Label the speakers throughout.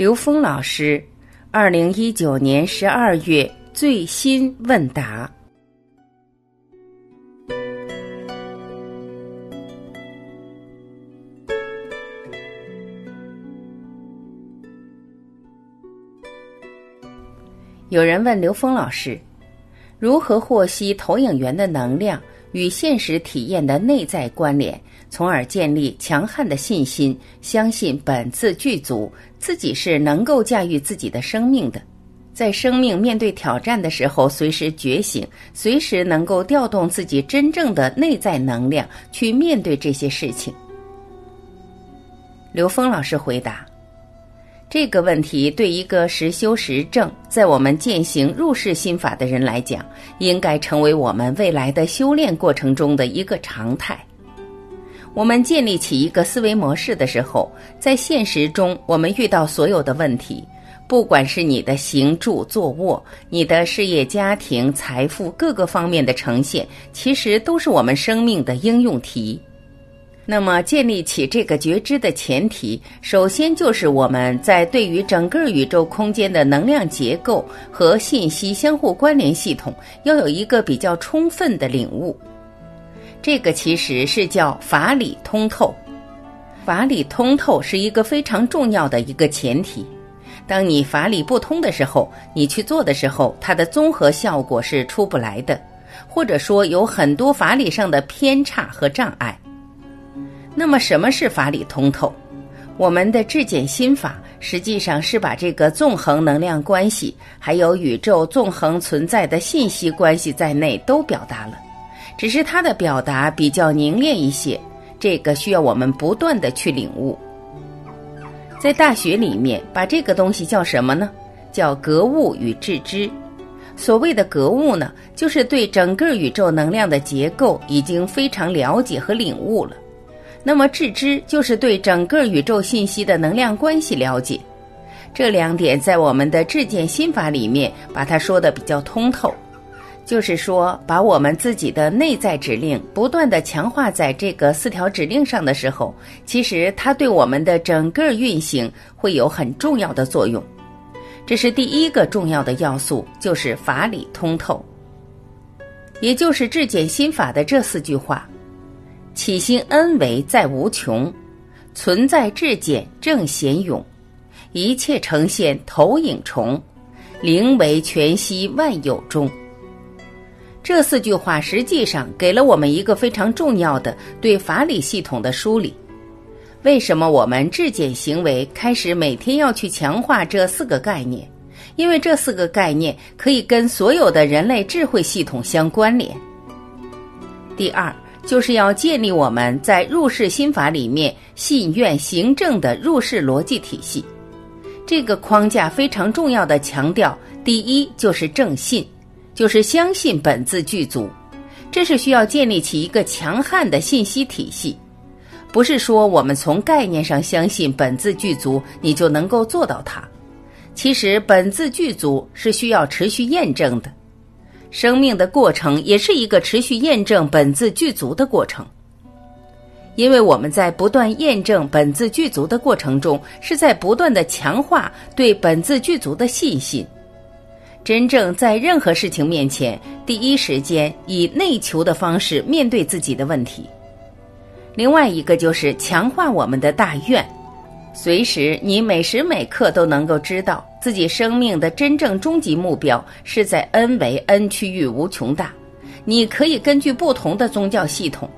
Speaker 1: 刘峰老师，二零一九年十二月最新问答。有人问刘峰老师，如何获悉投影源的能量与现实体验的内在关联？从而建立强悍的信心，相信本自具足，自己是能够驾驭自己的生命的，在生命面对挑战的时候，随时觉醒，随时能够调动自己真正的内在能量去面对这些事情。刘峰老师回答这个问题，对一个实修实证，在我们践行入世心法的人来讲，应该成为我们未来的修炼过程中的一个常态。我们建立起一个思维模式的时候，在现实中，我们遇到所有的问题，不管是你的行住坐卧、你的事业、家庭、财富各个方面的呈现，其实都是我们生命的应用题。那么，建立起这个觉知的前提，首先就是我们在对于整个宇宙空间的能量结构和信息相互关联系统，要有一个比较充分的领悟。这个其实是叫法理通透，法理通透是一个非常重要的一个前提。当你法理不通的时候，你去做的时候，它的综合效果是出不来的，或者说有很多法理上的偏差和障碍。那么，什么是法理通透？我们的质检心法实际上是把这个纵横能量关系，还有宇宙纵横存在的信息关系在内都表达了。只是它的表达比较凝练一些，这个需要我们不断的去领悟。在大学里面，把这个东西叫什么呢？叫格物与致知。所谓的格物呢，就是对整个宇宙能量的结构已经非常了解和领悟了。那么致知就是对整个宇宙信息的能量关系了解。这两点在我们的质检心法里面，把它说的比较通透。就是说，把我们自己的内在指令不断的强化在这个四条指令上的时候，其实它对我们的整个运行会有很重要的作用。这是第一个重要的要素，就是法理通透。也就是质检心法的这四句话：起心恩为在无穷，存在质简正显勇，一切呈现投影重，灵为全息万有中。这四句话实际上给了我们一个非常重要的对法理系统的梳理。为什么我们质检行为开始每天要去强化这四个概念？因为这四个概念可以跟所有的人类智慧系统相关联。第二，就是要建立我们在入世心法里面信愿行正的入世逻辑体系。这个框架非常重要的强调，第一就是正信。就是相信本自具足，这是需要建立起一个强悍的信息体系，不是说我们从概念上相信本自具足，你就能够做到它。其实本自具足是需要持续验证的，生命的过程也是一个持续验证本自具足的过程。因为我们在不断验证本自具足的过程中，是在不断的强化对本自具足的信心。真正在任何事情面前，第一时间以内求的方式面对自己的问题。另外一个就是强化我们的大愿，随时你每时每刻都能够知道自己生命的真正终极目标是在 N 为 N 区域无穷大。你可以根据不同的宗教系统，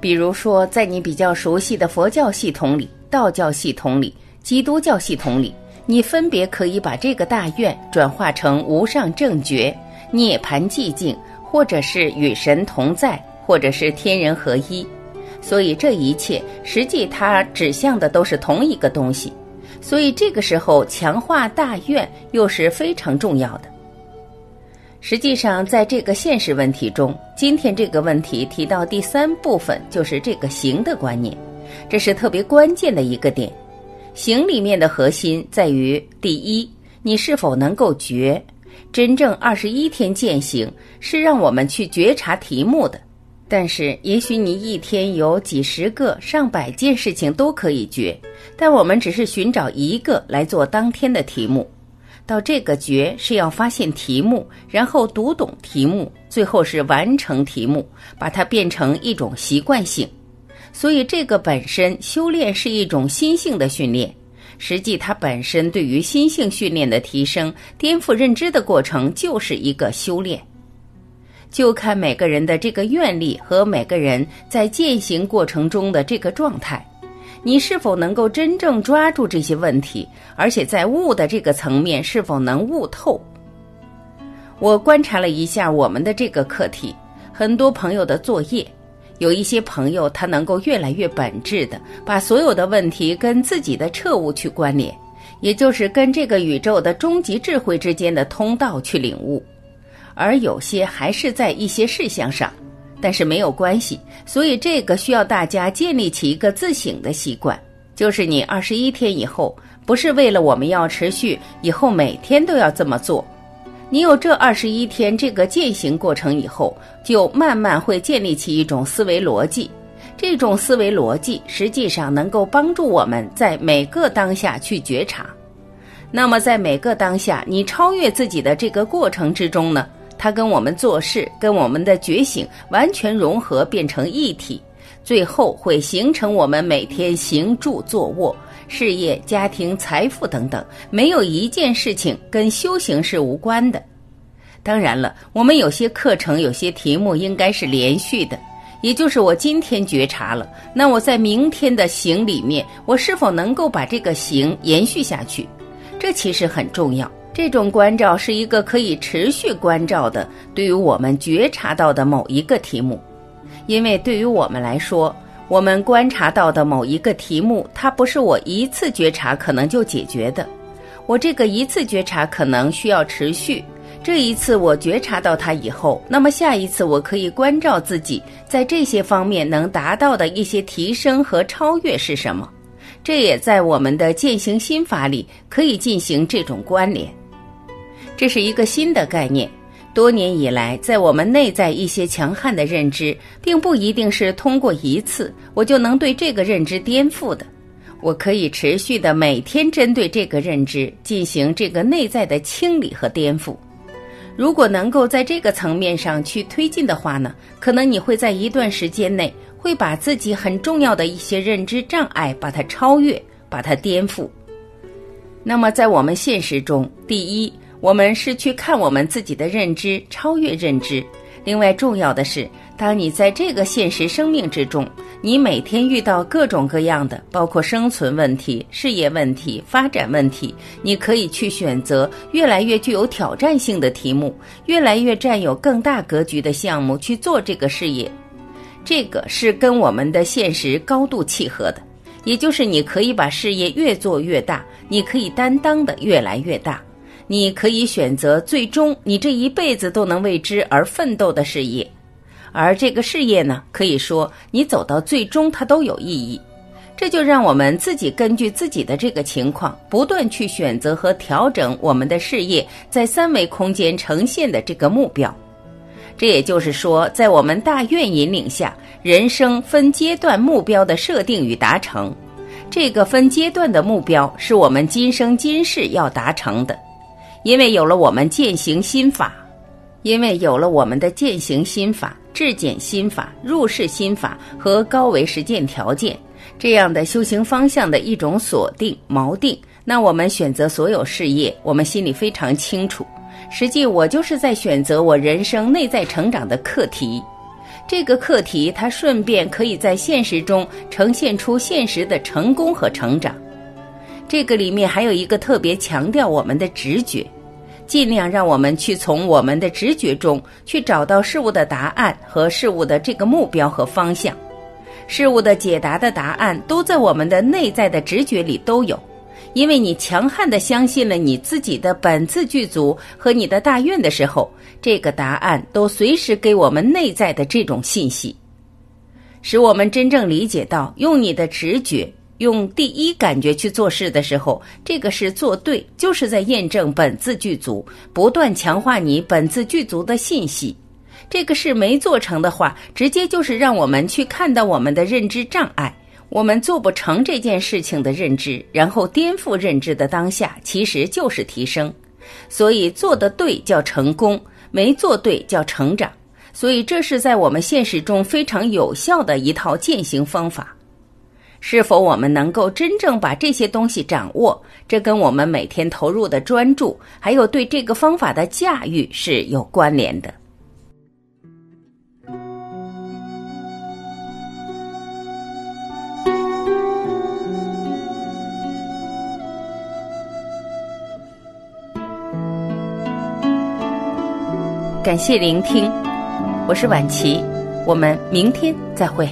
Speaker 1: 比如说在你比较熟悉的佛教系统里、道教系统里、基督教系统里。你分别可以把这个大愿转化成无上正觉、涅槃寂静，或者是与神同在，或者是天人合一。所以这一切实际它指向的都是同一个东西。所以这个时候强化大愿又是非常重要的。实际上，在这个现实问题中，今天这个问题提到第三部分就是这个行的观念，这是特别关键的一个点。行里面的核心在于：第一，你是否能够觉？真正二十一天践行是让我们去觉察题目的。但是，也许你一天有几十个、上百件事情都可以决，但我们只是寻找一个来做当天的题目。到这个决是要发现题目，然后读懂题目，最后是完成题目，把它变成一种习惯性。所以，这个本身修炼是一种心性的训练。实际，它本身对于心性训练的提升、颠覆认知的过程，就是一个修炼。就看每个人的这个愿力和每个人在践行过程中的这个状态，你是否能够真正抓住这些问题，而且在悟的这个层面是否能悟透？我观察了一下我们的这个课题，很多朋友的作业，有一些朋友他能够越来越本质的把所有的问题跟自己的彻悟去关联，也就是跟这个宇宙的终极智慧之间的通道去领悟。而有些还是在一些事项上，但是没有关系。所以这个需要大家建立起一个自省的习惯，就是你二十一天以后，不是为了我们要持续以后每天都要这么做。你有这二十一天这个践行过程以后，就慢慢会建立起一种思维逻辑。这种思维逻辑实际上能够帮助我们在每个当下去觉察。那么在每个当下，你超越自己的这个过程之中呢？它跟我们做事、跟我们的觉醒完全融合，变成一体，最后会形成我们每天行住坐卧、事业、家庭、财富等等，没有一件事情跟修行是无关的。当然了，我们有些课程、有些题目应该是连续的，也就是我今天觉察了，那我在明天的行里面，我是否能够把这个行延续下去？这其实很重要。这种关照是一个可以持续关照的，对于我们觉察到的某一个题目，因为对于我们来说，我们观察到的某一个题目，它不是我一次觉察可能就解决的，我这个一次觉察可能需要持续。这一次我觉察到它以后，那么下一次我可以关照自己在这些方面能达到的一些提升和超越是什么，这也在我们的践行心法里可以进行这种关联。这是一个新的概念。多年以来，在我们内在一些强悍的认知，并不一定是通过一次我就能对这个认知颠覆的。我可以持续的每天针对这个认知进行这个内在的清理和颠覆。如果能够在这个层面上去推进的话呢，可能你会在一段时间内会把自己很重要的一些认知障碍把它超越，把它颠覆。那么在我们现实中，第一。我们是去看我们自己的认知，超越认知。另外，重要的是，当你在这个现实生命之中，你每天遇到各种各样的，包括生存问题、事业问题、发展问题，你可以去选择越来越具有挑战性的题目，越来越占有更大格局的项目去做这个事业。这个是跟我们的现实高度契合的，也就是你可以把事业越做越大，你可以担当的越来越大。你可以选择最终你这一辈子都能为之而奋斗的事业，而这个事业呢，可以说你走到最终它都有意义。这就让我们自己根据自己的这个情况，不断去选择和调整我们的事业在三维空间呈现的这个目标。这也就是说，在我们大愿引领下，人生分阶段目标的设定与达成，这个分阶段的目标是我们今生今世要达成的。因为有了我们践行心法，因为有了我们的践行心法、质检心法、入世心法和高维实践条件这样的修行方向的一种锁定锚定，那我们选择所有事业，我们心里非常清楚。实际我就是在选择我人生内在成长的课题，这个课题它顺便可以在现实中呈现出现实的成功和成长。这个里面还有一个特别强调我们的直觉。尽量让我们去从我们的直觉中去找到事物的答案和事物的这个目标和方向，事物的解答的答案都在我们的内在的直觉里都有，因为你强悍的相信了你自己的本自具足和你的大愿的时候，这个答案都随时给我们内在的这种信息，使我们真正理解到用你的直觉。用第一感觉去做事的时候，这个是做对，就是在验证本自具足，不断强化你本自具足的信息。这个事没做成的话，直接就是让我们去看到我们的认知障碍，我们做不成这件事情的认知，然后颠覆认知的当下，其实就是提升。所以做的对叫成功，没做对叫成长。所以这是在我们现实中非常有效的一套践行方法。是否我们能够真正把这些东西掌握，这跟我们每天投入的专注，还有对这个方法的驾驭是有关联的。感谢聆听，我是婉琪，我们明天再会。